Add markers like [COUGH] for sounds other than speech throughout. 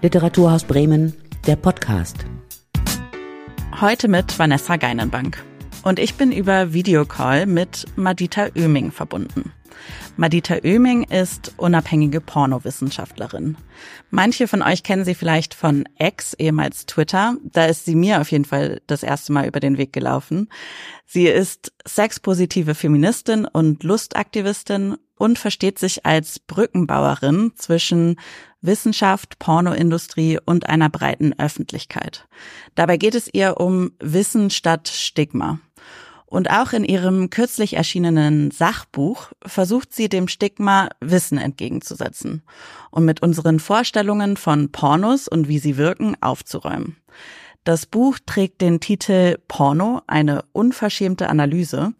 Literaturhaus Bremen, der Podcast. Heute mit Vanessa Geinenbank. Und ich bin über Videocall mit Madita Oeming verbunden. Madita Oeming ist unabhängige Pornowissenschaftlerin. Manche von euch kennen sie vielleicht von X, ehemals Twitter. Da ist sie mir auf jeden Fall das erste Mal über den Weg gelaufen. Sie ist sexpositive Feministin und Lustaktivistin und versteht sich als Brückenbauerin zwischen Wissenschaft, Pornoindustrie und einer breiten Öffentlichkeit. Dabei geht es ihr um Wissen statt Stigma. Und auch in ihrem kürzlich erschienenen Sachbuch versucht sie dem Stigma Wissen entgegenzusetzen und mit unseren Vorstellungen von Pornos und wie sie wirken aufzuräumen. Das Buch trägt den Titel Porno, eine unverschämte Analyse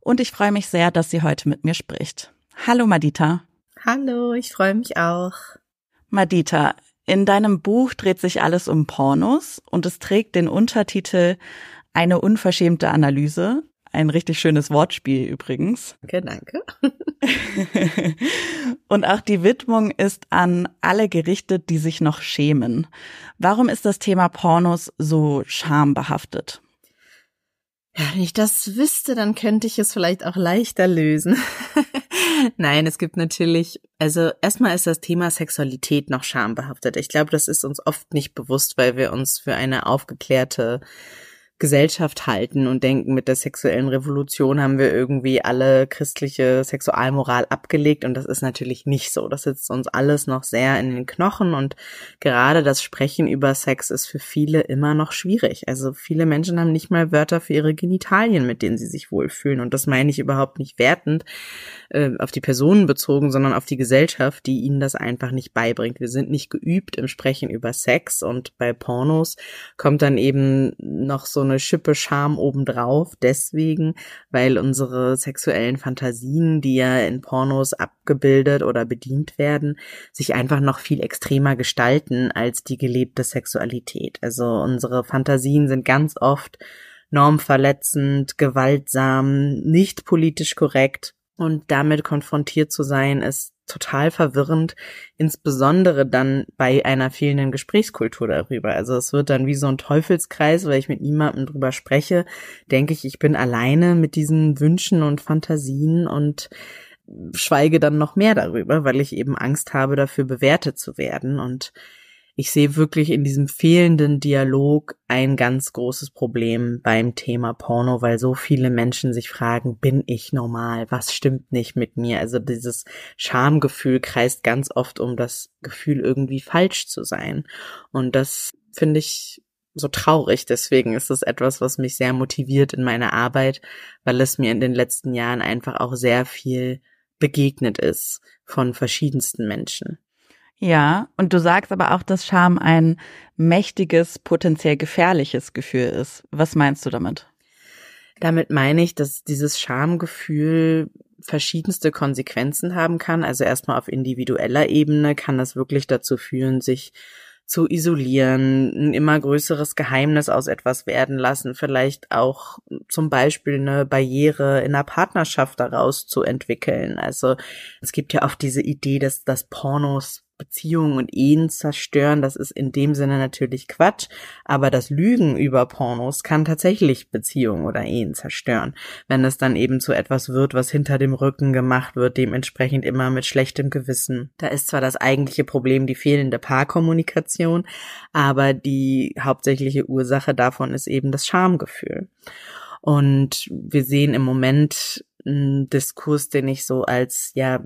und ich freue mich sehr, dass sie heute mit mir spricht. Hallo Madita. Hallo, ich freue mich auch. Madita, in deinem Buch dreht sich alles um Pornos und es trägt den Untertitel Eine unverschämte Analyse. Ein richtig schönes Wortspiel übrigens. [LAUGHS] Okay, danke. und auch die Widmung ist an alle gerichtet, die sich noch schämen. Warum ist das Thema Pornos so schambehaftet? Ja, wenn ich das wüsste, dann könnte ich es vielleicht auch leichter lösen. [LAUGHS] Nein, es gibt natürlich, also erstmal ist das Thema Sexualität noch schambehaftet. Ich glaube, das ist uns oft nicht bewusst, weil wir uns für eine aufgeklärte Gesellschaft halten und denken, mit der sexuellen Revolution haben wir irgendwie alle christliche Sexualmoral abgelegt und das ist natürlich nicht so. Das sitzt uns alles noch sehr in den Knochen und gerade das Sprechen über Sex ist für viele immer noch schwierig. Also viele Menschen haben nicht mal Wörter für ihre Genitalien, mit denen sie sich wohlfühlen und das meine ich überhaupt nicht wertend äh, auf die Personen bezogen, sondern auf die Gesellschaft, die ihnen das einfach nicht beibringt. Wir sind nicht geübt im Sprechen über Sex und bei Pornos kommt dann eben noch so eine Schippe Scham obendrauf, deswegen, weil unsere sexuellen Fantasien, die ja in Pornos abgebildet oder bedient werden, sich einfach noch viel extremer gestalten als die gelebte Sexualität. Also unsere Fantasien sind ganz oft normverletzend, gewaltsam, nicht politisch korrekt und damit konfrontiert zu sein, ist total verwirrend, insbesondere dann bei einer fehlenden Gesprächskultur darüber. Also es wird dann wie so ein Teufelskreis, weil ich mit niemandem drüber spreche, denke ich, ich bin alleine mit diesen Wünschen und Fantasien und schweige dann noch mehr darüber, weil ich eben Angst habe, dafür bewertet zu werden und ich sehe wirklich in diesem fehlenden Dialog ein ganz großes Problem beim Thema Porno, weil so viele Menschen sich fragen, bin ich normal? Was stimmt nicht mit mir? Also dieses Schamgefühl kreist ganz oft um das Gefühl, irgendwie falsch zu sein. Und das finde ich so traurig. Deswegen ist es etwas, was mich sehr motiviert in meiner Arbeit, weil es mir in den letzten Jahren einfach auch sehr viel begegnet ist von verschiedensten Menschen. Ja, und du sagst aber auch, dass Scham ein mächtiges, potenziell gefährliches Gefühl ist. Was meinst du damit? Damit meine ich, dass dieses Schamgefühl verschiedenste Konsequenzen haben kann. Also erstmal auf individueller Ebene kann das wirklich dazu führen, sich zu isolieren, ein immer größeres Geheimnis aus etwas werden lassen, vielleicht auch zum Beispiel eine Barriere in der Partnerschaft daraus zu entwickeln. Also es gibt ja oft diese Idee, dass das Pornos Beziehungen und Ehen zerstören, das ist in dem Sinne natürlich Quatsch, aber das Lügen über Pornos kann tatsächlich Beziehungen oder Ehen zerstören, wenn es dann eben zu etwas wird, was hinter dem Rücken gemacht wird, dementsprechend immer mit schlechtem Gewissen. Da ist zwar das eigentliche Problem die fehlende Paarkommunikation, aber die hauptsächliche Ursache davon ist eben das Schamgefühl. Und wir sehen im Moment einen Diskurs, den ich so als ja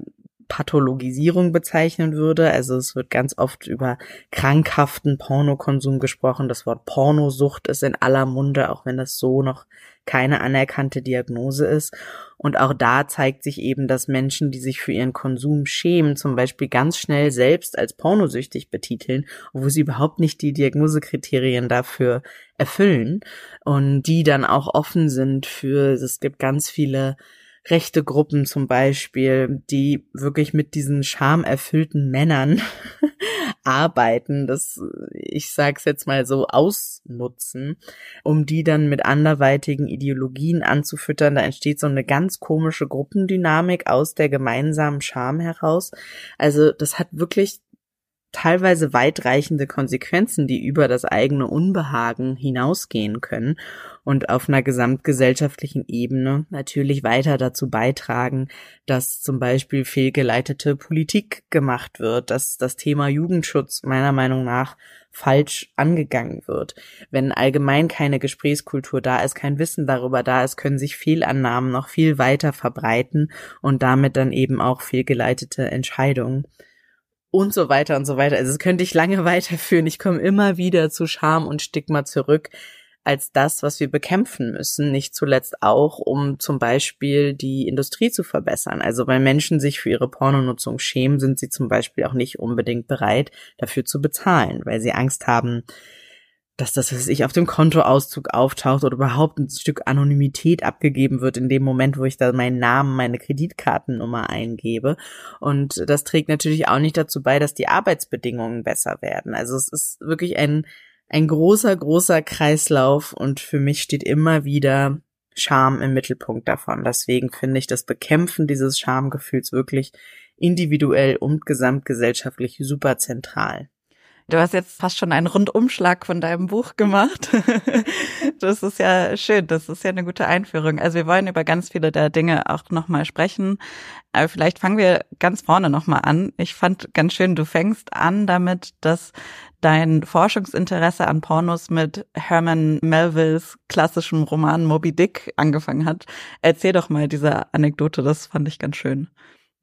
Pathologisierung bezeichnen würde. Also es wird ganz oft über krankhaften Pornokonsum gesprochen. Das Wort Pornosucht ist in aller Munde, auch wenn das so noch keine anerkannte Diagnose ist. Und auch da zeigt sich eben, dass Menschen, die sich für ihren Konsum schämen, zum Beispiel ganz schnell selbst als pornosüchtig betiteln, obwohl sie überhaupt nicht die Diagnosekriterien dafür erfüllen und die dann auch offen sind für, es gibt ganz viele rechte Gruppen zum Beispiel, die wirklich mit diesen schamerfüllten Männern [LAUGHS] arbeiten, das, ich sag's jetzt mal so, ausnutzen, um die dann mit anderweitigen Ideologien anzufüttern. Da entsteht so eine ganz komische Gruppendynamik aus der gemeinsamen Scham heraus. Also das hat wirklich teilweise weitreichende Konsequenzen, die über das eigene Unbehagen hinausgehen können und auf einer gesamtgesellschaftlichen Ebene natürlich weiter dazu beitragen, dass zum Beispiel fehlgeleitete Politik gemacht wird, dass das Thema Jugendschutz meiner Meinung nach falsch angegangen wird. Wenn allgemein keine Gesprächskultur da ist, kein Wissen darüber da ist, können sich Fehlannahmen noch viel weiter verbreiten und damit dann eben auch fehlgeleitete Entscheidungen und so weiter und so weiter. Also es könnte ich lange [LAUGHS] weiterführen. Ich komme immer wieder zu Scham und Stigma zurück als das, was wir bekämpfen müssen, nicht zuletzt auch, um zum Beispiel die Industrie zu verbessern. Also wenn Menschen sich für ihre Pornonutzung schämen, sind sie zum Beispiel auch nicht unbedingt bereit, dafür zu bezahlen, weil sie Angst haben, dass das, was ich auf dem Kontoauszug auftaucht oder überhaupt ein Stück Anonymität abgegeben wird in dem Moment, wo ich da meinen Namen, meine Kreditkartennummer eingebe. Und das trägt natürlich auch nicht dazu bei, dass die Arbeitsbedingungen besser werden. Also es ist wirklich ein ein großer, großer Kreislauf und für mich steht immer wieder Scham im Mittelpunkt davon. Deswegen finde ich das Bekämpfen dieses Schamgefühls wirklich individuell und gesamtgesellschaftlich super zentral. Du hast jetzt fast schon einen Rundumschlag von deinem Buch gemacht. [LAUGHS] das ist ja schön, das ist ja eine gute Einführung. Also wir wollen über ganz viele der Dinge auch nochmal sprechen. Aber vielleicht fangen wir ganz vorne nochmal an. Ich fand ganz schön, du fängst an damit, dass dein Forschungsinteresse an Pornos mit Herman Melvilles klassischem Roman Moby Dick angefangen hat. Erzähl doch mal diese Anekdote, das fand ich ganz schön.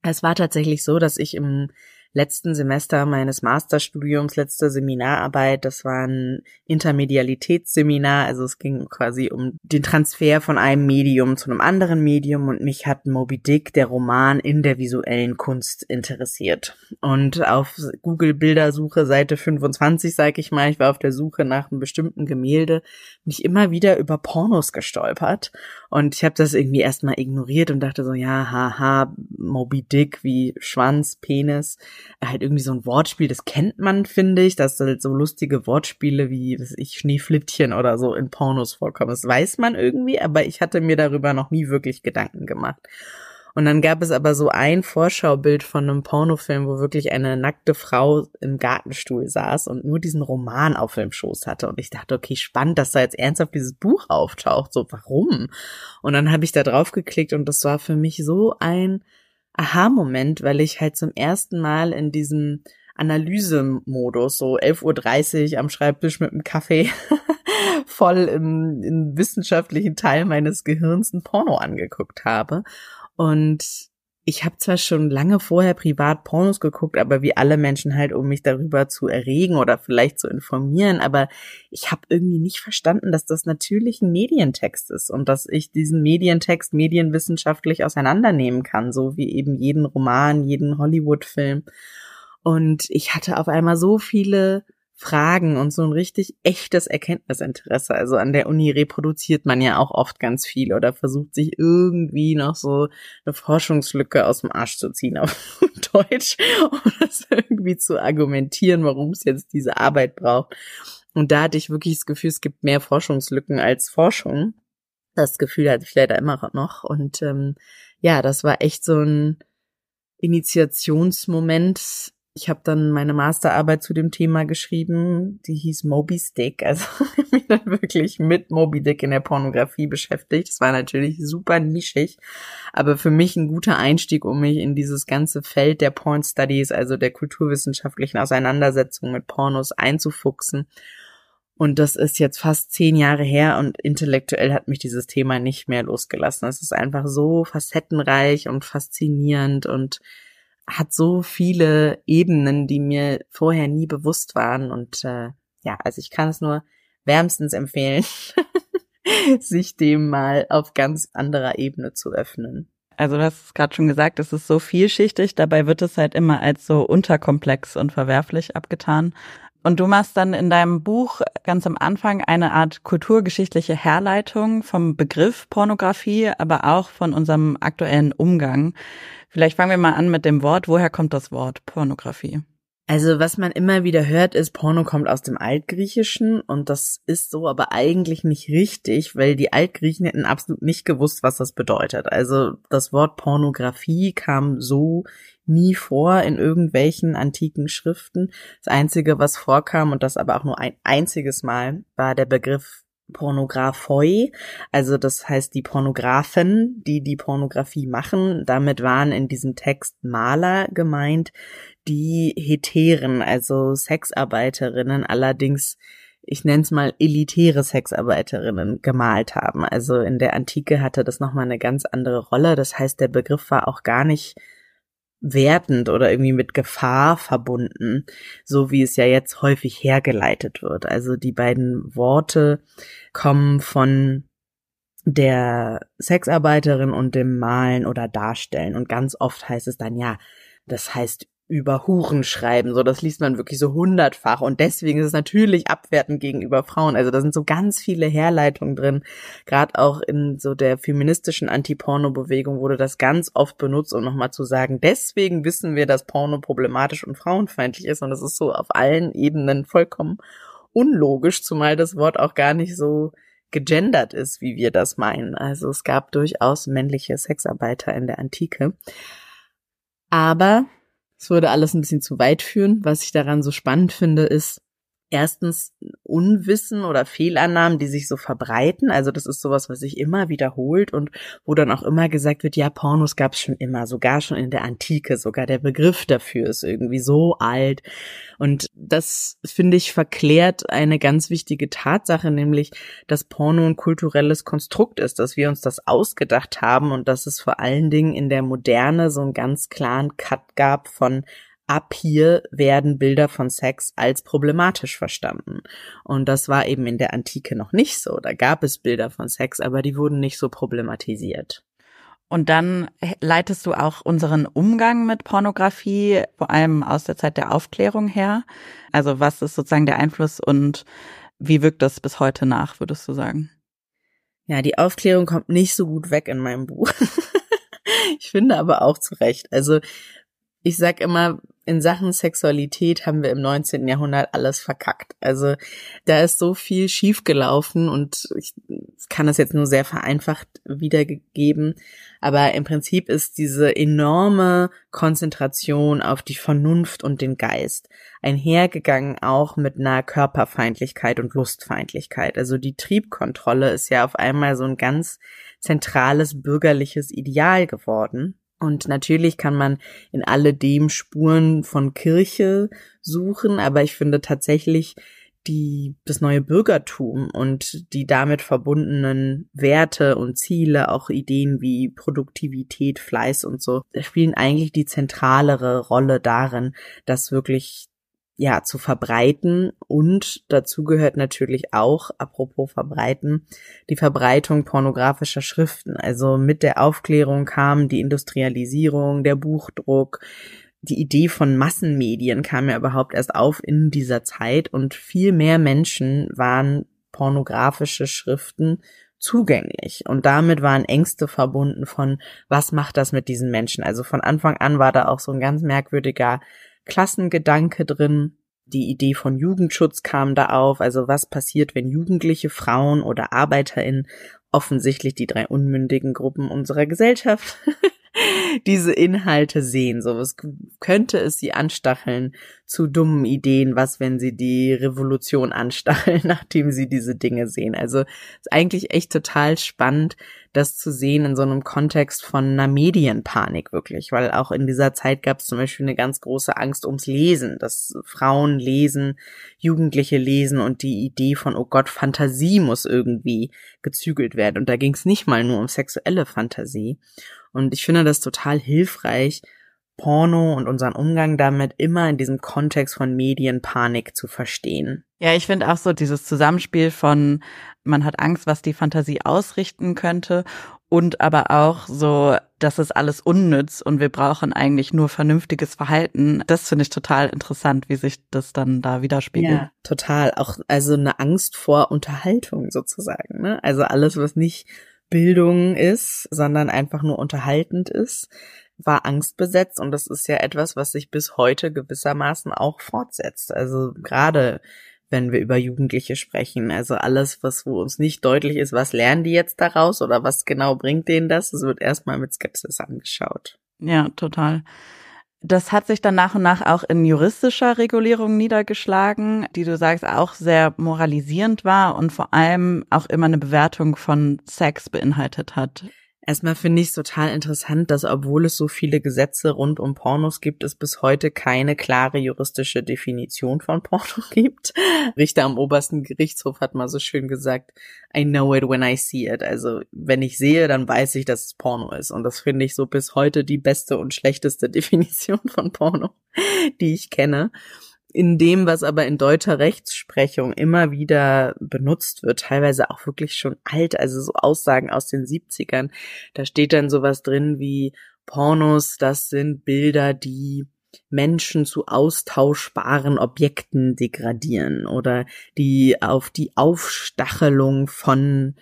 Es war tatsächlich so, dass ich im letzten Semester meines Masterstudiums, letzte Seminararbeit. Das war ein Intermedialitätsseminar. Also es ging quasi um den Transfer von einem Medium zu einem anderen Medium und mich hat Moby Dick, der Roman in der visuellen Kunst interessiert. Und auf Google Bildersuche Seite 25, sag ich mal, ich war auf der Suche nach einem bestimmten Gemälde, mich immer wieder über Pornos gestolpert. Und ich habe das irgendwie erstmal ignoriert und dachte so, ja, haha, Moby Dick wie Schwanz, Penis halt irgendwie so ein Wortspiel, das kennt man, finde ich, dass halt so lustige Wortspiele wie, was ich, Schneeflittchen oder so in Pornos vorkommen. Das weiß man irgendwie, aber ich hatte mir darüber noch nie wirklich Gedanken gemacht. Und dann gab es aber so ein Vorschaubild von einem Pornofilm, wo wirklich eine nackte Frau im Gartenstuhl saß und nur diesen Roman auf dem Schoß hatte. Und ich dachte, okay, spannend, dass da jetzt ernsthaft dieses Buch auftaucht. So, warum? Und dann habe ich da drauf geklickt und das war für mich so ein Aha-Moment, weil ich halt zum ersten Mal in diesem Analysemodus, so 11.30 Uhr am Schreibtisch mit einem Kaffee, [LAUGHS] voll im, im wissenschaftlichen Teil meines Gehirns ein Porno angeguckt habe. Und ich habe zwar schon lange vorher privat Pornos geguckt, aber wie alle Menschen halt, um mich darüber zu erregen oder vielleicht zu informieren, aber ich habe irgendwie nicht verstanden, dass das natürlich ein Medientext ist und dass ich diesen Medientext medienwissenschaftlich auseinandernehmen kann, so wie eben jeden Roman, jeden Hollywood-Film. Und ich hatte auf einmal so viele Fragen und so ein richtig echtes Erkenntnisinteresse. Also an der Uni reproduziert man ja auch oft ganz viel oder versucht sich irgendwie noch so eine Forschungslücke aus dem Arsch zu ziehen auf [LAUGHS] Deutsch, um das irgendwie zu argumentieren, warum es jetzt diese Arbeit braucht. Und da hatte ich wirklich das Gefühl, es gibt mehr Forschungslücken als Forschung. Das Gefühl hatte ich leider immer noch. Und ähm, ja, das war echt so ein Initiationsmoment ich habe dann meine Masterarbeit zu dem Thema geschrieben, die hieß Moby Stick. Also [LAUGHS] mich dann wirklich mit Moby Dick in der Pornografie beschäftigt. Das war natürlich super nischig, aber für mich ein guter Einstieg, um mich in dieses ganze Feld der Porn Studies, also der kulturwissenschaftlichen Auseinandersetzung mit Pornos einzufuchsen. Und das ist jetzt fast zehn Jahre her und intellektuell hat mich dieses Thema nicht mehr losgelassen. Es ist einfach so facettenreich und faszinierend und hat so viele Ebenen, die mir vorher nie bewusst waren. Und äh, ja, also ich kann es nur wärmstens empfehlen, [LAUGHS] sich dem mal auf ganz anderer Ebene zu öffnen. Also du hast es gerade schon gesagt, es ist so vielschichtig, dabei wird es halt immer als so unterkomplex und verwerflich abgetan. Und du machst dann in deinem Buch ganz am Anfang eine Art kulturgeschichtliche Herleitung vom Begriff Pornografie, aber auch von unserem aktuellen Umgang. Vielleicht fangen wir mal an mit dem Wort. Woher kommt das Wort Pornografie? Also was man immer wieder hört, ist, Porno kommt aus dem Altgriechischen und das ist so aber eigentlich nicht richtig, weil die Altgriechen hätten absolut nicht gewusst, was das bedeutet. Also das Wort Pornografie kam so nie vor in irgendwelchen antiken Schriften. Das Einzige, was vorkam, und das aber auch nur ein einziges Mal, war der Begriff Pornographoi, also das heißt die Pornografen, die die Pornografie machen. Damit waren in diesem Text Maler gemeint, die Heteren, also Sexarbeiterinnen, allerdings ich nenne es mal elitäre Sexarbeiterinnen gemalt haben. Also in der Antike hatte das nochmal eine ganz andere Rolle. Das heißt, der Begriff war auch gar nicht wertend oder irgendwie mit Gefahr verbunden, so wie es ja jetzt häufig hergeleitet wird. Also die beiden Worte kommen von der Sexarbeiterin und dem Malen oder Darstellen. Und ganz oft heißt es dann, ja, das heißt über Huren schreiben. So, das liest man wirklich so hundertfach. Und deswegen ist es natürlich abwertend gegenüber Frauen. Also da sind so ganz viele Herleitungen drin. Gerade auch in so der feministischen Anti-Porno-Bewegung wurde das ganz oft benutzt, um nochmal zu sagen, deswegen wissen wir, dass Porno problematisch und frauenfeindlich ist. Und das ist so auf allen Ebenen vollkommen unlogisch, zumal das Wort auch gar nicht so gegendert ist, wie wir das meinen. Also es gab durchaus männliche Sexarbeiter in der Antike. Aber es würde alles ein bisschen zu weit führen. Was ich daran so spannend finde, ist, erstens Unwissen oder Fehlannahmen, die sich so verbreiten. Also das ist sowas, was sich immer wiederholt und wo dann auch immer gesagt wird, ja, Pornos gab es schon immer, sogar schon in der Antike, sogar der Begriff dafür ist irgendwie so alt. Und das, finde ich, verklärt eine ganz wichtige Tatsache, nämlich, dass Porno ein kulturelles Konstrukt ist, dass wir uns das ausgedacht haben und dass es vor allen Dingen in der Moderne so einen ganz klaren Cut gab von ab hier werden Bilder von Sex als problematisch verstanden. Und das war eben in der Antike noch nicht so. Da gab es Bilder von Sex, aber die wurden nicht so problematisiert. Und dann leitest du auch unseren Umgang mit Pornografie, vor allem aus der Zeit der Aufklärung her. Also was ist sozusagen der Einfluss und wie wirkt das bis heute nach, würdest du sagen? Ja, die Aufklärung kommt nicht so gut weg in meinem Buch. [LAUGHS] ich finde aber auch zu Recht. Also ich sag immer, in Sachen Sexualität haben wir im 19. Jahrhundert alles verkackt. Also da ist so viel schiefgelaufen und ich kann das jetzt nur sehr vereinfacht wiedergegeben. Aber im Prinzip ist diese enorme Konzentration auf die Vernunft und den Geist einhergegangen auch mit einer Körperfeindlichkeit und Lustfeindlichkeit. Also die Triebkontrolle ist ja auf einmal so ein ganz zentrales bürgerliches Ideal geworden. Und natürlich kann man in alledem Spuren von Kirche suchen, aber ich finde tatsächlich die, das neue Bürgertum und die damit verbundenen Werte und Ziele, auch Ideen wie Produktivität, Fleiß und so, spielen eigentlich die zentralere Rolle darin, dass wirklich ja, zu verbreiten und dazu gehört natürlich auch, apropos verbreiten, die Verbreitung pornografischer Schriften. Also mit der Aufklärung kam die Industrialisierung, der Buchdruck, die Idee von Massenmedien kam ja überhaupt erst auf in dieser Zeit und viel mehr Menschen waren pornografische Schriften zugänglich. Und damit waren Ängste verbunden von, was macht das mit diesen Menschen? Also von Anfang an war da auch so ein ganz merkwürdiger Klassengedanke drin. Die Idee von Jugendschutz kam da auf. Also was passiert, wenn Jugendliche, Frauen oder ArbeiterInnen, offensichtlich die drei unmündigen Gruppen unserer Gesellschaft, [LAUGHS] diese Inhalte sehen. So was könnte es sie anstacheln zu dummen Ideen, was wenn sie die Revolution [LAUGHS] anstacheln, nachdem sie diese Dinge sehen. Also ist eigentlich echt total spannend, das zu sehen in so einem Kontext von einer Medienpanik wirklich, weil auch in dieser Zeit gab es zum Beispiel eine ganz große Angst ums Lesen, dass Frauen lesen, Jugendliche lesen und die Idee von, oh Gott, Fantasie muss irgendwie gezügelt werden. Und da ging es nicht mal nur um sexuelle Fantasie. Und ich finde das total hilfreich, Porno und unseren Umgang damit immer in diesem Kontext von Medienpanik zu verstehen. Ja, ich finde auch so dieses Zusammenspiel von man hat Angst, was die Fantasie ausrichten könnte und aber auch so, dass es alles unnütz und wir brauchen eigentlich nur vernünftiges Verhalten. Das finde ich total interessant, wie sich das dann da widerspiegelt. Ja, total. Auch also eine Angst vor Unterhaltung sozusagen. Ne? Also alles, was nicht Bildung ist, sondern einfach nur unterhaltend ist, war angstbesetzt und das ist ja etwas, was sich bis heute gewissermaßen auch fortsetzt. Also gerade wenn wir über Jugendliche sprechen. Also alles, was wo uns nicht deutlich ist, was lernen die jetzt daraus oder was genau bringt denen das, es wird erstmal mit Skepsis angeschaut. Ja, total. Das hat sich dann nach und nach auch in juristischer Regulierung niedergeschlagen, die du sagst auch sehr moralisierend war und vor allem auch immer eine Bewertung von Sex beinhaltet hat. Erstmal finde ich es total interessant, dass obwohl es so viele Gesetze rund um Pornos gibt, es bis heute keine klare juristische Definition von Porno [LAUGHS] gibt. Richter am obersten Gerichtshof hat mal so schön gesagt, I know it when I see it. Also wenn ich sehe, dann weiß ich, dass es Porno ist. Und das finde ich so bis heute die beste und schlechteste [LAUGHS] Definition von Porno, die ich kenne in dem, was aber in deutscher Rechtsprechung immer wieder benutzt wird, teilweise auch wirklich schon alt, also so Aussagen aus den 70ern, da steht dann sowas drin wie Pornos, das sind Bilder, die Menschen zu austauschbaren Objekten degradieren oder die auf die Aufstachelung von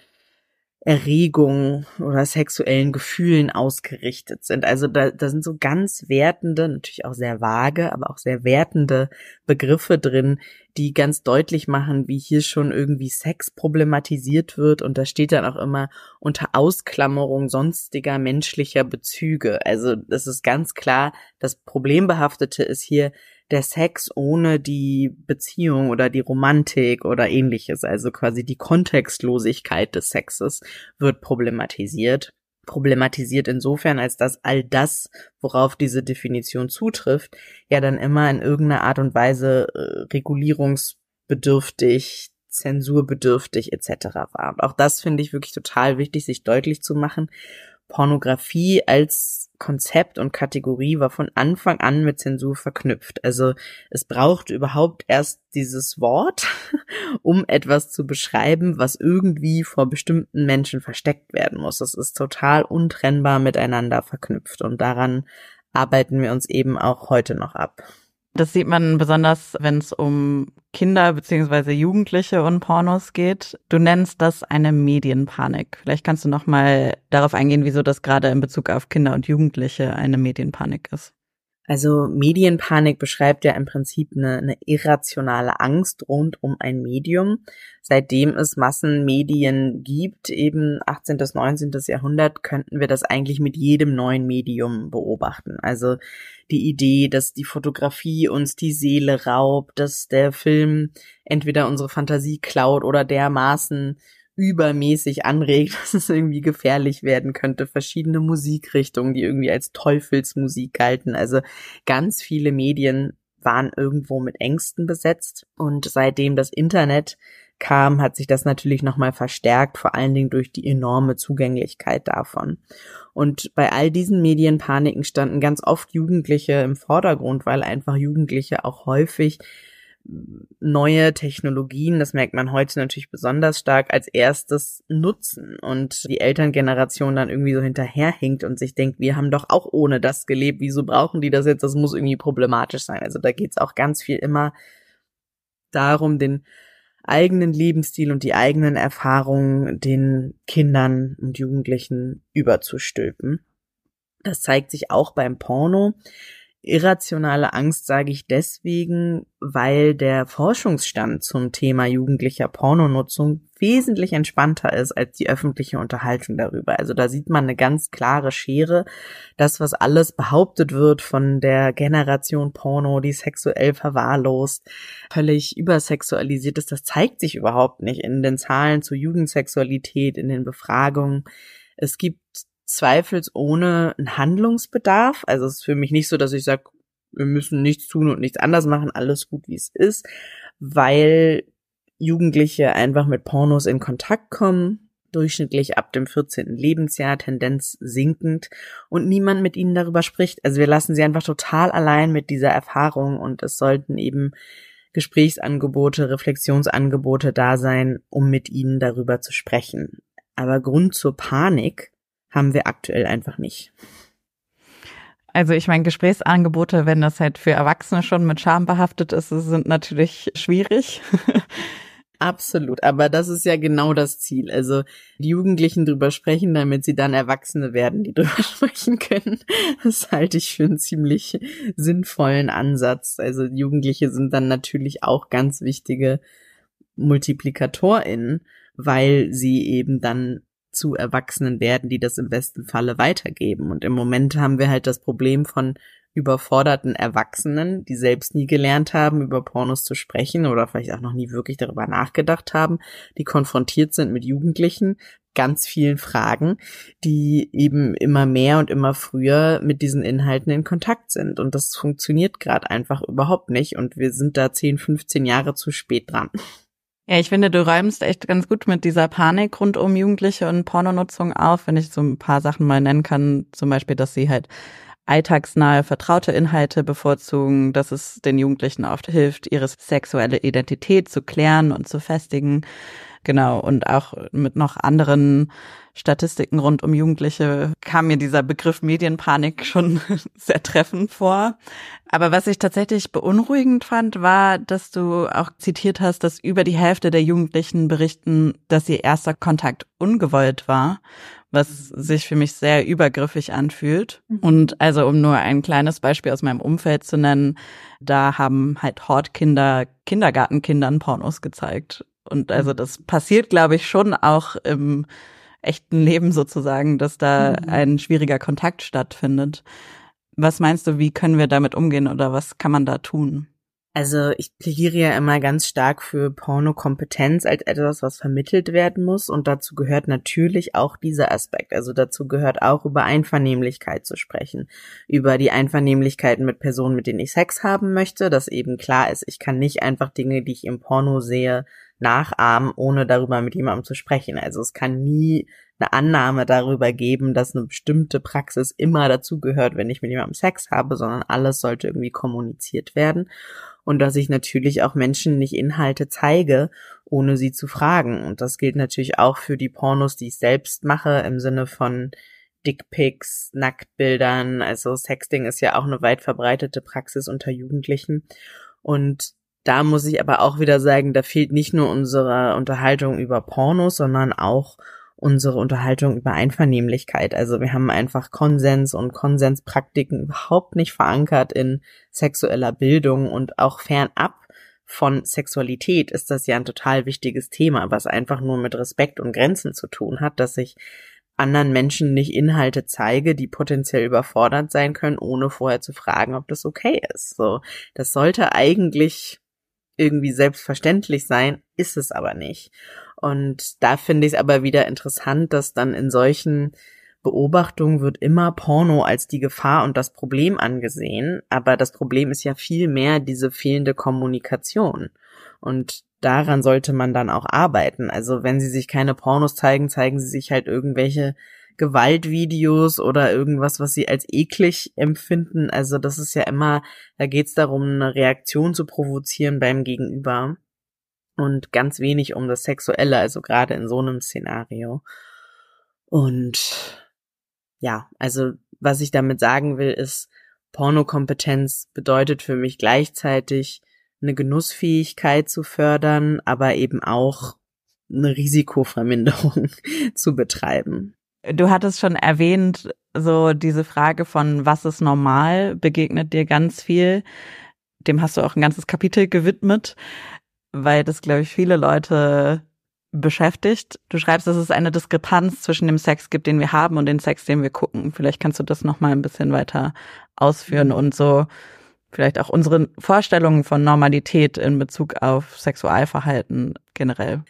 Erregung oder sexuellen Gefühlen ausgerichtet sind. Also da, da sind so ganz wertende, natürlich auch sehr vage, aber auch sehr wertende Begriffe drin, die ganz deutlich machen, wie hier schon irgendwie Sex problematisiert wird. Und da steht dann auch immer unter Ausklammerung sonstiger menschlicher Bezüge. Also das ist ganz klar, das Problembehaftete ist hier der Sex ohne die Beziehung oder die Romantik oder ähnliches, also quasi die Kontextlosigkeit des Sexes wird problematisiert. Problematisiert insofern, als dass all das, worauf diese Definition zutrifft, ja dann immer in irgendeiner Art und Weise äh, regulierungsbedürftig, zensurbedürftig etc. war. Und auch das finde ich wirklich total wichtig, sich deutlich zu machen. Pornografie als Konzept und Kategorie war von Anfang an mit Zensur verknüpft. Also es braucht überhaupt erst dieses Wort, [LAUGHS] um etwas zu beschreiben, was irgendwie vor bestimmten Menschen versteckt werden muss. Das ist total untrennbar miteinander verknüpft und daran arbeiten wir uns eben auch heute noch ab. Das sieht man besonders, wenn es um Kinder beziehungsweise Jugendliche und Pornos geht. Du nennst das eine Medienpanik. Vielleicht kannst du noch mal darauf eingehen, wieso das gerade in Bezug auf Kinder und Jugendliche eine Medienpanik ist. Also Medienpanik beschreibt ja im Prinzip eine, eine irrationale Angst rund um ein Medium. Seitdem es Massenmedien gibt, eben 18. bis 19. Jahrhundert, könnten wir das eigentlich mit jedem neuen Medium beobachten. Also die Idee, dass die Fotografie uns die Seele raubt, dass der Film entweder unsere Fantasie klaut oder dermaßen übermäßig anregt, [LAUGHS] dass es irgendwie gefährlich werden könnte. Verschiedene Musikrichtungen, die irgendwie als Teufelsmusik galten. Also ganz viele Medien waren irgendwo mit Ängsten besetzt. Und seitdem das Internet kam, hat sich das natürlich nochmal verstärkt, vor allen Dingen durch die enorme Zugänglichkeit davon. Und bei all diesen Medienpaniken standen ganz oft Jugendliche im Vordergrund, weil einfach Jugendliche auch häufig neue Technologien, das merkt man heute natürlich besonders stark, als erstes nutzen und die Elterngeneration dann irgendwie so hinterherhinkt und sich denkt, wir haben doch auch ohne das gelebt, wieso brauchen die das jetzt? Das muss irgendwie problematisch sein. Also da geht's auch ganz viel immer darum, den eigenen Lebensstil und die eigenen Erfahrungen den Kindern und Jugendlichen überzustülpen. Das zeigt sich auch beim Porno. Irrationale Angst sage ich deswegen, weil der Forschungsstand zum Thema jugendlicher Pornonutzung wesentlich entspannter ist als die öffentliche Unterhaltung darüber. Also da sieht man eine ganz klare Schere. Das, was alles behauptet wird von der Generation Porno, die sexuell verwahrlost, völlig übersexualisiert ist, das zeigt sich überhaupt nicht in den Zahlen zur Jugendsexualität, in den Befragungen. Es gibt zweifelsohne ein Handlungsbedarf. Also es ist für mich nicht so, dass ich sage, wir müssen nichts tun und nichts anders machen, alles gut wie es ist, weil Jugendliche einfach mit Pornos in Kontakt kommen, durchschnittlich ab dem 14. Lebensjahr, Tendenz sinkend und niemand mit ihnen darüber spricht. Also wir lassen sie einfach total allein mit dieser Erfahrung und es sollten eben Gesprächsangebote, Reflexionsangebote da sein, um mit ihnen darüber zu sprechen. Aber Grund zur Panik haben wir aktuell einfach nicht. Also ich meine, Gesprächsangebote, wenn das halt für Erwachsene schon mit Scham behaftet ist, sind natürlich schwierig. [LAUGHS] Absolut, aber das ist ja genau das Ziel. Also die Jugendlichen drüber sprechen, damit sie dann Erwachsene werden, die [LAUGHS] drüber sprechen können. Das halte ich für einen ziemlich sinnvollen Ansatz. Also Jugendliche sind dann natürlich auch ganz wichtige MultiplikatorInnen, weil sie eben dann zu Erwachsenen werden, die das im besten Falle weitergeben. Und im Moment haben wir halt das Problem von überforderten Erwachsenen, die selbst nie gelernt haben, über Pornos zu sprechen oder vielleicht auch noch nie wirklich darüber nachgedacht haben, die konfrontiert sind mit Jugendlichen, ganz vielen Fragen, die eben immer mehr und immer früher mit diesen Inhalten in Kontakt sind. Und das funktioniert gerade einfach überhaupt nicht. Und wir sind da 10, 15 Jahre zu spät dran. Ja, ich finde, du räumst echt ganz gut mit dieser Panik rund um Jugendliche und Pornonutzung auf, wenn ich so ein paar Sachen mal nennen kann. Zum Beispiel, dass sie halt alltagsnahe, vertraute Inhalte bevorzugen, dass es den Jugendlichen oft hilft, ihre sexuelle Identität zu klären und zu festigen. Genau, und auch mit noch anderen Statistiken rund um Jugendliche kam mir dieser Begriff Medienpanik schon [LAUGHS] sehr treffend vor. Aber was ich tatsächlich beunruhigend fand, war, dass du auch zitiert hast, dass über die Hälfte der Jugendlichen berichten, dass ihr erster Kontakt ungewollt war was sich für mich sehr übergriffig anfühlt. Mhm. Und also um nur ein kleines Beispiel aus meinem Umfeld zu nennen, da haben halt Hortkinder Kindergartenkindern Pornos gezeigt. Und also mhm. das passiert, glaube ich, schon auch im echten Leben sozusagen, dass da mhm. ein schwieriger Kontakt stattfindet. Was meinst du, wie können wir damit umgehen oder was kann man da tun? Also ich plädiere ja immer ganz stark für Pornokompetenz als etwas, was vermittelt werden muss. Und dazu gehört natürlich auch dieser Aspekt. Also dazu gehört auch über Einvernehmlichkeit zu sprechen. Über die Einvernehmlichkeiten mit Personen, mit denen ich Sex haben möchte. Dass eben klar ist, ich kann nicht einfach Dinge, die ich im Porno sehe, nachahmen, ohne darüber mit jemandem zu sprechen. Also es kann nie eine Annahme darüber geben, dass eine bestimmte Praxis immer dazugehört, wenn ich mit jemandem Sex habe, sondern alles sollte irgendwie kommuniziert werden und dass ich natürlich auch Menschen nicht Inhalte zeige, ohne sie zu fragen. Und das gilt natürlich auch für die Pornos, die ich selbst mache, im Sinne von Dickpics, Nacktbildern. Also Sexting ist ja auch eine weit verbreitete Praxis unter Jugendlichen. Und da muss ich aber auch wieder sagen, da fehlt nicht nur unsere Unterhaltung über Pornos, sondern auch unsere Unterhaltung über Einvernehmlichkeit. Also wir haben einfach Konsens und Konsenspraktiken überhaupt nicht verankert in sexueller Bildung und auch fernab von Sexualität ist das ja ein total wichtiges Thema, was einfach nur mit Respekt und Grenzen zu tun hat, dass ich anderen Menschen nicht Inhalte zeige, die potenziell überfordert sein können, ohne vorher zu fragen, ob das okay ist. So, das sollte eigentlich irgendwie selbstverständlich sein, ist es aber nicht. Und da finde ich es aber wieder interessant, dass dann in solchen Beobachtungen wird immer Porno als die Gefahr und das Problem angesehen. Aber das Problem ist ja viel mehr diese fehlende Kommunikation. Und daran sollte man dann auch arbeiten. Also wenn sie sich keine Pornos zeigen, zeigen sie sich halt irgendwelche Gewaltvideos oder irgendwas, was sie als eklig empfinden. Also das ist ja immer, da geht es darum, eine Reaktion zu provozieren beim Gegenüber und ganz wenig um das Sexuelle, also gerade in so einem Szenario. Und ja, also was ich damit sagen will, ist, Pornokompetenz bedeutet für mich gleichzeitig eine Genussfähigkeit zu fördern, aber eben auch eine Risikoverminderung [LAUGHS] zu betreiben. Du hattest schon erwähnt, so diese Frage von was ist normal begegnet dir ganz viel. Dem hast du auch ein ganzes Kapitel gewidmet weil das, glaube ich, viele Leute beschäftigt. Du schreibst, dass es eine Diskrepanz zwischen dem Sex gibt, den wir haben und dem Sex, den wir gucken. Vielleicht kannst du das noch mal ein bisschen weiter ausführen und so vielleicht auch unsere Vorstellungen von Normalität in Bezug auf Sexualverhalten generell.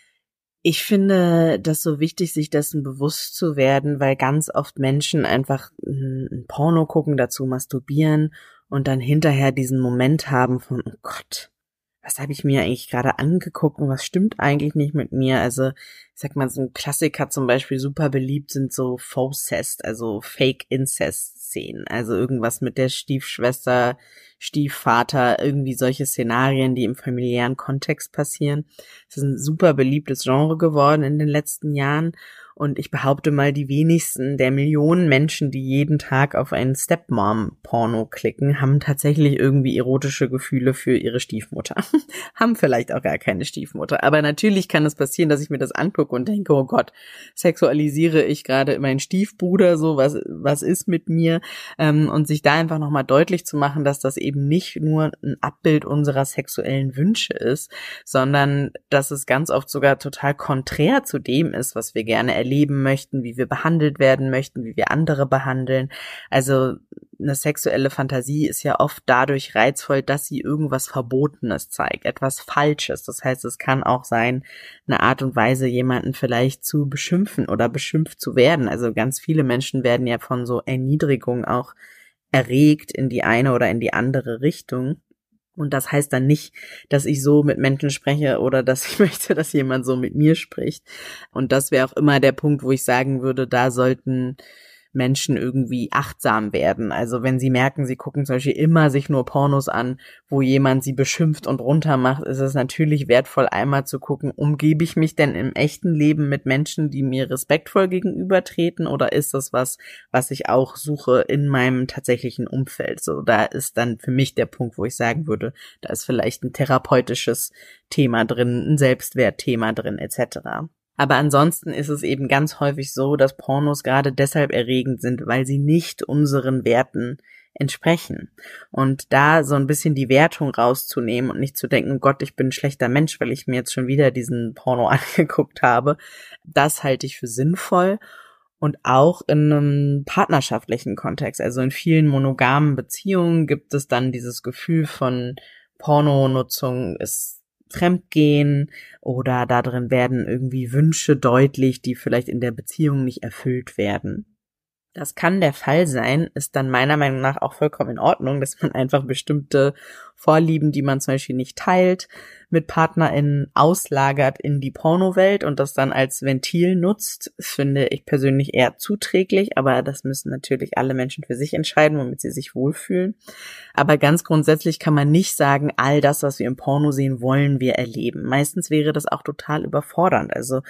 Ich finde das so wichtig, sich dessen bewusst zu werden, weil ganz oft Menschen einfach ein Porno gucken, dazu masturbieren und dann hinterher diesen Moment haben von, oh Gott, was habe ich mir eigentlich gerade angeguckt und was stimmt eigentlich nicht mit mir? Also, ich sag mal, so ein Klassiker zum Beispiel super beliebt sind so Faux-Cest, also Fake-Incest-Szenen. Also irgendwas mit der Stiefschwester, Stiefvater, irgendwie solche Szenarien, die im familiären Kontext passieren. Das ist ein super beliebtes Genre geworden in den letzten Jahren. Und ich behaupte mal, die wenigsten der Millionen Menschen, die jeden Tag auf einen Stepmom-Porno klicken, haben tatsächlich irgendwie erotische Gefühle für ihre Stiefmutter. [LAUGHS] haben vielleicht auch gar keine Stiefmutter. Aber natürlich kann es passieren, dass ich mir das angucke und denke, oh Gott, sexualisiere ich gerade meinen Stiefbruder, so was, was ist mit mir? Ähm, und sich da einfach nochmal deutlich zu machen, dass das eben nicht nur ein Abbild unserer sexuellen Wünsche ist, sondern dass es ganz oft sogar total konträr zu dem ist, was wir gerne erleben leben möchten, wie wir behandelt werden möchten, wie wir andere behandeln. Also eine sexuelle Fantasie ist ja oft dadurch reizvoll, dass sie irgendwas Verbotenes zeigt, etwas Falsches. Das heißt, es kann auch sein, eine Art und Weise, jemanden vielleicht zu beschimpfen oder beschimpft zu werden. Also ganz viele Menschen werden ja von so Erniedrigung auch erregt in die eine oder in die andere Richtung. Und das heißt dann nicht, dass ich so mit Menschen spreche oder dass ich [LAUGHS] möchte, dass jemand so mit mir spricht. Und das wäre auch immer der Punkt, wo ich sagen würde, da sollten Menschen irgendwie achtsam werden. Also wenn sie merken, sie gucken zum Beispiel immer sich nur Pornos an, wo jemand sie beschimpft und runtermacht, ist es natürlich wertvoll, einmal zu gucken, umgebe ich mich denn im echten Leben mit Menschen, die mir respektvoll gegenübertreten oder ist das was, was ich auch suche in meinem tatsächlichen Umfeld? So, da ist dann für mich der Punkt, wo ich sagen würde, da ist vielleicht ein therapeutisches Thema drin, ein Selbstwertthema drin, etc. Aber ansonsten ist es eben ganz häufig so, dass Pornos gerade deshalb erregend sind, weil sie nicht unseren Werten entsprechen. Und da so ein bisschen die Wertung rauszunehmen und nicht zu denken, Gott, ich bin ein schlechter Mensch, weil ich mir jetzt schon wieder diesen Porno [LAUGHS] angeguckt habe, das halte ich für sinnvoll. Und auch in einem partnerschaftlichen Kontext, also in vielen monogamen Beziehungen gibt es dann dieses Gefühl von Pornonutzung ist Fremdgehen oder da drin werden irgendwie Wünsche deutlich, die vielleicht in der Beziehung nicht erfüllt werden. Das kann der Fall sein, ist dann meiner Meinung nach auch vollkommen in Ordnung, dass man einfach bestimmte Vorlieben, die man zum Beispiel nicht teilt, mit PartnerInnen auslagert in die Pornowelt und das dann als Ventil nutzt, finde ich persönlich eher zuträglich, aber das müssen natürlich alle Menschen für sich entscheiden, womit sie sich wohlfühlen. Aber ganz grundsätzlich kann man nicht sagen, all das, was wir im Porno sehen, wollen wir erleben. Meistens wäre das auch total überfordernd. Also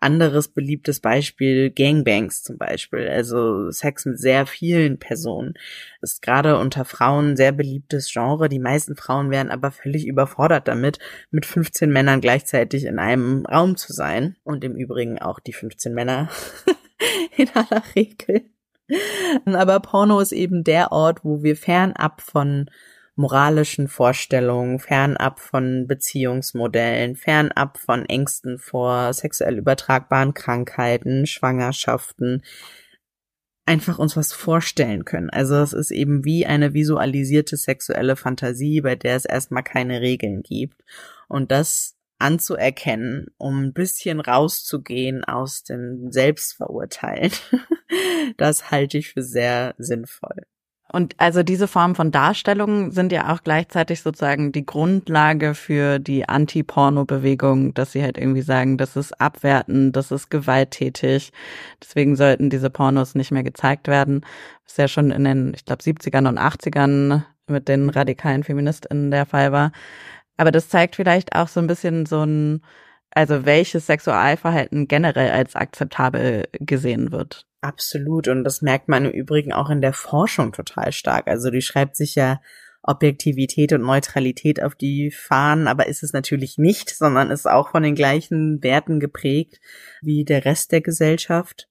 anderes beliebtes Beispiel Gangbangs zum Beispiel, also Sex mit sehr vielen Personen, ist gerade unter Frauen ein sehr beliebtes Genre. Die meisten Frauen wären aber völlig überfordert damit, mit 15 Männern gleichzeitig in einem Raum zu sein. Und im Übrigen auch die 15 Männer [LAUGHS] in aller Regel. Aber Porno ist eben der Ort, wo wir fernab von moralischen Vorstellungen, fernab von Beziehungsmodellen, fernab von Ängsten vor sexuell übertragbaren Krankheiten, Schwangerschaften, einfach uns was vorstellen können. Also es ist eben wie eine visualisierte sexuelle Fantasie, bei der es erstmal keine Regeln gibt. Und das anzuerkennen, um ein bisschen rauszugehen aus dem Selbstverurteilen, [LAUGHS] das halte ich für sehr sinnvoll. Und also diese Form von Darstellungen sind ja auch gleichzeitig sozusagen die Grundlage für die Anti-Porno-Bewegung, dass sie halt irgendwie sagen, das ist abwertend, das ist gewalttätig. Deswegen sollten diese Pornos nicht mehr gezeigt werden. Was ja schon in den, ich glaube, 70ern und 80ern mit den radikalen FeministInnen der Fall war. Aber das zeigt vielleicht auch so ein bisschen so ein, also welches Sexualverhalten generell als akzeptabel gesehen wird. Absolut. Und das merkt man im Übrigen auch in der Forschung total stark. Also die schreibt sich ja Objektivität und Neutralität auf die Fahnen, aber ist es natürlich nicht, sondern ist auch von den gleichen Werten geprägt wie der Rest der Gesellschaft.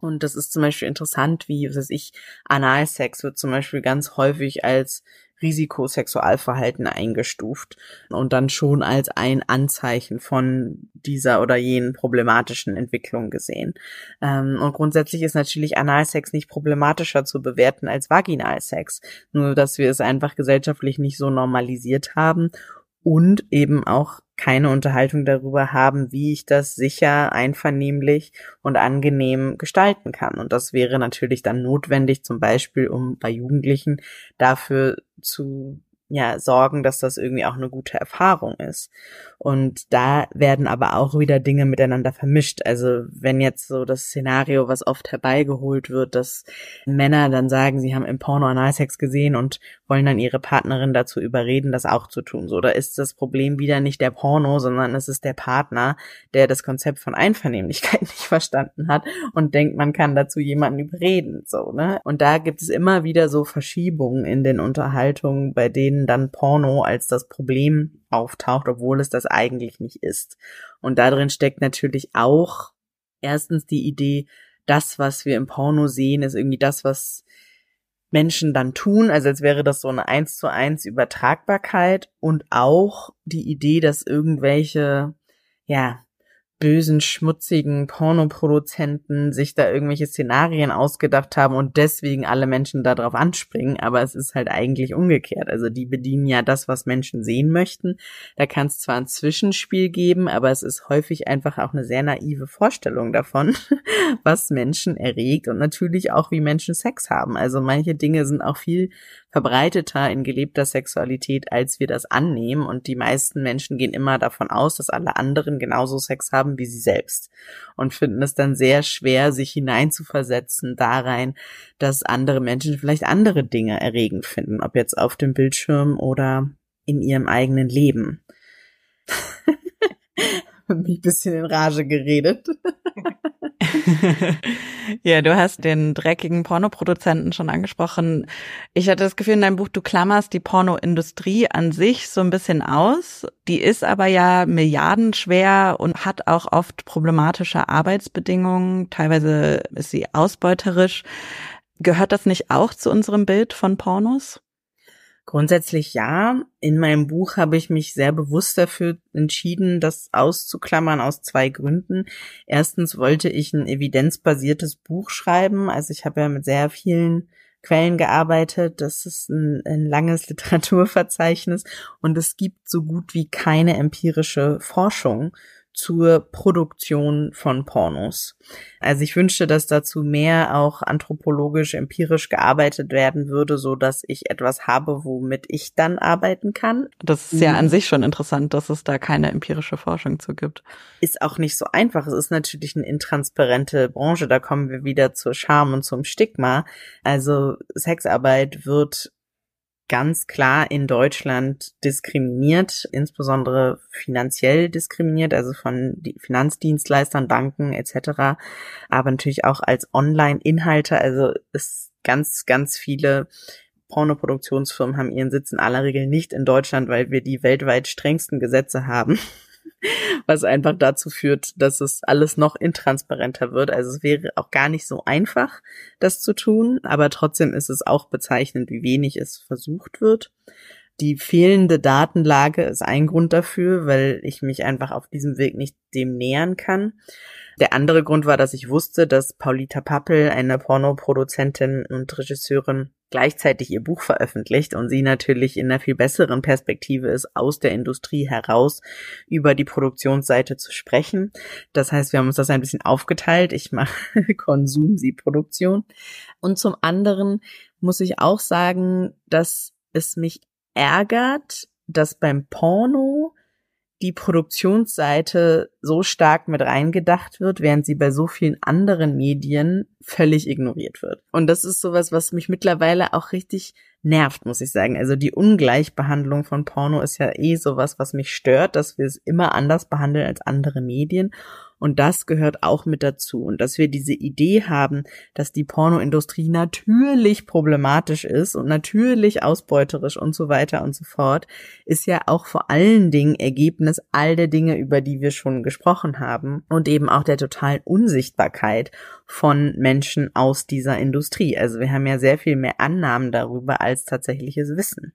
Und das ist zum Beispiel interessant, wie, was weiß ich, Analsex wird zum Beispiel ganz häufig als Risikosexualverhalten eingestuft und dann schon als ein Anzeichen von dieser oder jenen problematischen Entwicklung gesehen. Ähm, und grundsätzlich ist natürlich Analsex nicht problematischer zu bewerten als Vaginalsex, nur dass wir es einfach gesellschaftlich nicht so normalisiert haben und eben auch keine Unterhaltung darüber haben, wie ich das sicher, einvernehmlich und angenehm gestalten kann. Und das wäre natürlich dann notwendig, zum Beispiel, um bei Jugendlichen dafür zu ja sorgen, dass das irgendwie auch eine gute Erfahrung ist. Und da werden aber auch wieder Dinge miteinander vermischt. Also wenn jetzt so das Szenario, was oft herbeigeholt wird, dass Männer dann sagen, sie haben im Porno Analsex gesehen und wollen dann ihre Partnerin dazu überreden, das auch zu tun. So, da ist das Problem wieder nicht der Porno, sondern es ist der Partner, der das Konzept von Einvernehmlichkeit [LAUGHS] nicht verstanden hat und denkt, man kann dazu jemanden überreden. So, ne? Und da gibt es immer wieder so Verschiebungen in den Unterhaltungen, bei denen dann Porno als das Problem auftaucht, obwohl es das eigentlich nicht ist. Und darin steckt natürlich auch erstens die Idee, das, was wir im Porno sehen, ist irgendwie das, was Menschen dann tun, also als wäre das so eine eins zu eins Übertragbarkeit und auch die Idee, dass irgendwelche, ja, bösen, schmutzigen Pornoproduzenten sich da irgendwelche Szenarien ausgedacht haben und deswegen alle Menschen darauf anspringen, aber es ist halt eigentlich umgekehrt. Also die bedienen ja das, was Menschen sehen möchten. Da kann es zwar ein Zwischenspiel geben, aber es ist häufig einfach auch eine sehr naive Vorstellung davon, [LAUGHS] was Menschen erregt und natürlich auch, wie Menschen Sex haben. Also manche Dinge sind auch viel verbreiteter in gelebter Sexualität, als wir das annehmen. Und die meisten Menschen gehen immer davon aus, dass alle anderen genauso Sex haben wie sie selbst und finden es dann sehr schwer, sich hineinzuversetzen da rein, dass andere Menschen vielleicht andere Dinge erregend finden, ob jetzt auf dem Bildschirm oder in ihrem eigenen Leben. [LAUGHS] [LAUGHS] mich ein bisschen in Rage geredet. [LAUGHS] ja, du hast den dreckigen Pornoproduzenten schon angesprochen. Ich hatte das Gefühl in deinem Buch, du klammerst die Pornoindustrie an sich so ein bisschen aus. Die ist aber ja milliardenschwer und hat auch oft problematische Arbeitsbedingungen. Teilweise ist sie ausbeuterisch. Gehört das nicht auch zu unserem Bild von Pornos? Grundsätzlich ja. In meinem Buch habe ich mich sehr bewusst dafür entschieden, das auszuklammern aus zwei Gründen. Erstens wollte ich ein evidenzbasiertes Buch schreiben. Also ich habe ja mit sehr vielen Quellen gearbeitet. Das ist ein, ein langes [LAUGHS] Literaturverzeichnis und es gibt so gut wie keine empirische Forschung zur Produktion von Pornos. Also ich wünschte, dass dazu mehr auch anthropologisch, empirisch gearbeitet werden würde, so dass ich etwas habe, womit ich dann arbeiten kann. Das ist ja an sich schon interessant, dass es da keine empirische Forschung zu gibt. Ist auch nicht so einfach. Es ist natürlich eine intransparente Branche. Da kommen wir wieder zur Scham und zum Stigma. Also Sexarbeit wird ganz klar in Deutschland diskriminiert, insbesondere finanziell diskriminiert, also von Finanzdienstleistern, Banken etc., aber natürlich auch als Online-Inhalte. Also es ganz, ganz viele Pornoproduktionsfirmen haben ihren Sitz in aller Regel nicht in Deutschland, weil wir die weltweit strengsten Gesetze haben was einfach dazu führt, dass es alles noch intransparenter wird. Also es wäre auch gar nicht so einfach, das zu tun, aber trotzdem ist es auch bezeichnend, wie wenig es versucht wird. Die fehlende Datenlage ist ein Grund dafür, weil ich mich einfach auf diesem Weg nicht dem nähern kann. Der andere Grund war, dass ich wusste, dass Paulita Pappel, eine Pornoproduzentin und Regisseurin, gleichzeitig ihr Buch veröffentlicht und sie natürlich in einer viel besseren Perspektive ist, aus der Industrie heraus über die Produktionsseite zu sprechen. Das heißt, wir haben uns das ein bisschen aufgeteilt. Ich mache [LAUGHS] Konsum, sie Produktion. Und zum anderen muss ich auch sagen, dass es mich ärgert, dass beim Porno die Produktionsseite so stark mit reingedacht wird, während sie bei so vielen anderen Medien völlig ignoriert wird. Und das ist sowas, was mich mittlerweile auch richtig nervt, muss ich sagen. Also die Ungleichbehandlung von Porno ist ja eh sowas, was mich stört, dass wir es immer anders behandeln als andere Medien. Und das gehört auch mit dazu. Und dass wir diese Idee haben, dass die Pornoindustrie natürlich problematisch ist und natürlich ausbeuterisch und so weiter und so fort, ist ja auch vor allen Dingen Ergebnis all der Dinge, über die wir schon gesprochen haben und eben auch der totalen Unsichtbarkeit von Menschen aus dieser Industrie. Also wir haben ja sehr viel mehr Annahmen darüber als tatsächliches Wissen.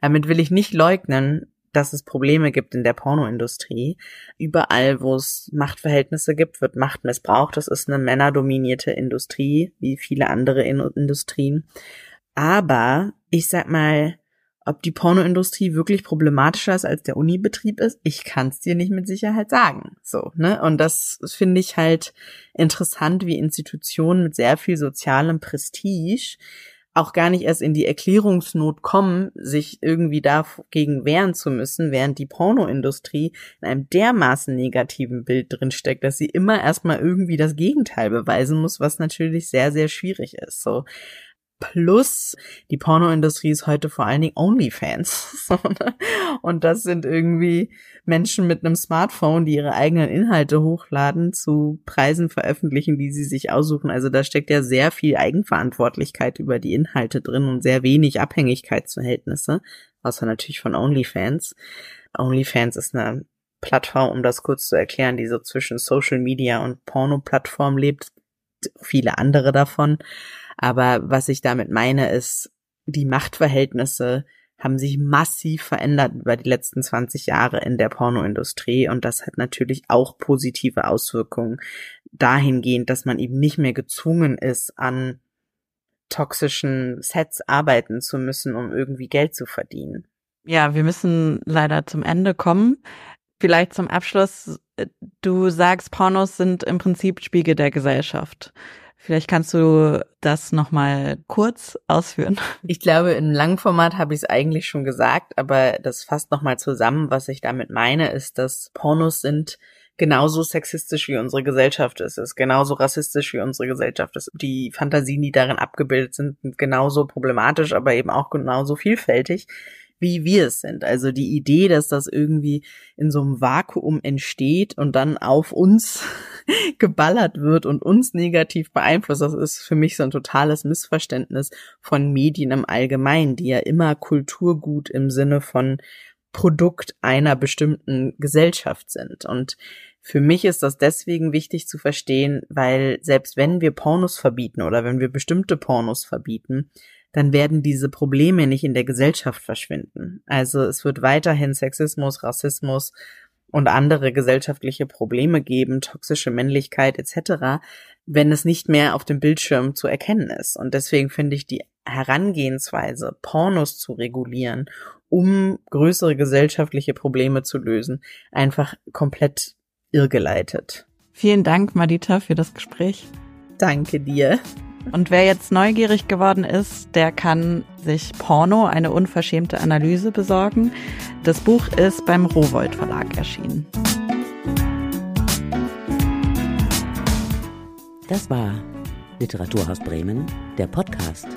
Damit will ich nicht leugnen, dass es Probleme gibt in der Pornoindustrie. Überall, wo es Machtverhältnisse gibt, wird Macht missbraucht. Das ist eine männerdominierte Industrie, wie viele andere Industrien. Aber ich sag mal, ob die Pornoindustrie wirklich problematischer ist als der Unibetrieb ist, ich kann es dir nicht mit Sicherheit sagen. So, ne? Und das finde ich halt interessant, wie Institutionen mit sehr viel sozialem Prestige auch gar nicht erst in die Erklärungsnot kommen, sich irgendwie dagegen wehren zu müssen, während die Pornoindustrie in einem dermaßen negativen Bild drinsteckt, dass sie immer erstmal irgendwie das Gegenteil beweisen muss, was natürlich sehr, sehr schwierig ist. So. Plus, die Pornoindustrie ist heute vor allen Dingen OnlyFans. [LAUGHS] Ne? Und das sind irgendwie Menschen mit einem Smartphone, die ihre eigenen Inhalte hochladen, zu Preisen veröffentlichen, die sie sich aussuchen. Also da steckt ja sehr viel Eigenverantwortlichkeit über die Inhalte drin und sehr wenig Abhängigkeitsverhältnisse, außer natürlich von OnlyFans. OnlyFans ist eine Plattform, um das kurz zu erklären, die so zwischen Social Media und Porno-Plattform lebt. Viele andere davon. Aber was ich damit meine, ist, die Machtverhältnisse haben sich massiv verändert über die letzten 20 Jahre in der Pornoindustrie und das hat natürlich auch positive Auswirkungen dahingehend, dass man eben nicht mehr gezwungen ist, an toxischen Sets arbeiten zu müssen, um irgendwie Geld zu verdienen. Ja, wir müssen leider zum Ende kommen. Vielleicht zum Abschluss. Du sagst, Pornos sind im Prinzip Spiegel der Gesellschaft. Vielleicht kannst du das nochmal kurz ausführen. Ich glaube, im Langformat habe ich es eigentlich schon gesagt, aber das fasst nochmal zusammen. Was ich damit meine, ist, dass Pornos sind genauso sexistisch wie unsere Gesellschaft ist, ist genauso rassistisch wie unsere Gesellschaft ist. Die Fantasien, die darin abgebildet sind, sind genauso problematisch, aber eben auch genauso vielfältig wie wir es sind. Also die Idee, dass das irgendwie in so einem Vakuum entsteht und dann auf uns [LAUGHS] geballert wird und uns negativ beeinflusst, das ist für mich so ein totales Missverständnis von Medien im Allgemeinen, die ja immer Kulturgut im Sinne von Produkt einer bestimmten Gesellschaft sind. Und für mich ist das deswegen wichtig zu verstehen, weil selbst wenn wir Pornos verbieten oder wenn wir bestimmte Pornos verbieten, dann werden diese Probleme nicht in der Gesellschaft verschwinden. Also es wird weiterhin Sexismus, Rassismus und andere gesellschaftliche Probleme geben, toxische Männlichkeit etc., wenn es nicht mehr auf dem Bildschirm zu erkennen ist. Und deswegen finde ich die Herangehensweise, Pornos zu regulieren, um größere gesellschaftliche Probleme zu lösen, einfach komplett irrgeleitet. Vielen Dank, Madita, für das Gespräch. Danke dir. Und wer jetzt neugierig geworden ist, der kann sich Porno, eine unverschämte Analyse besorgen. Das Buch ist beim Rowold Verlag erschienen. Das war Literaturhaus Bremen, der Podcast.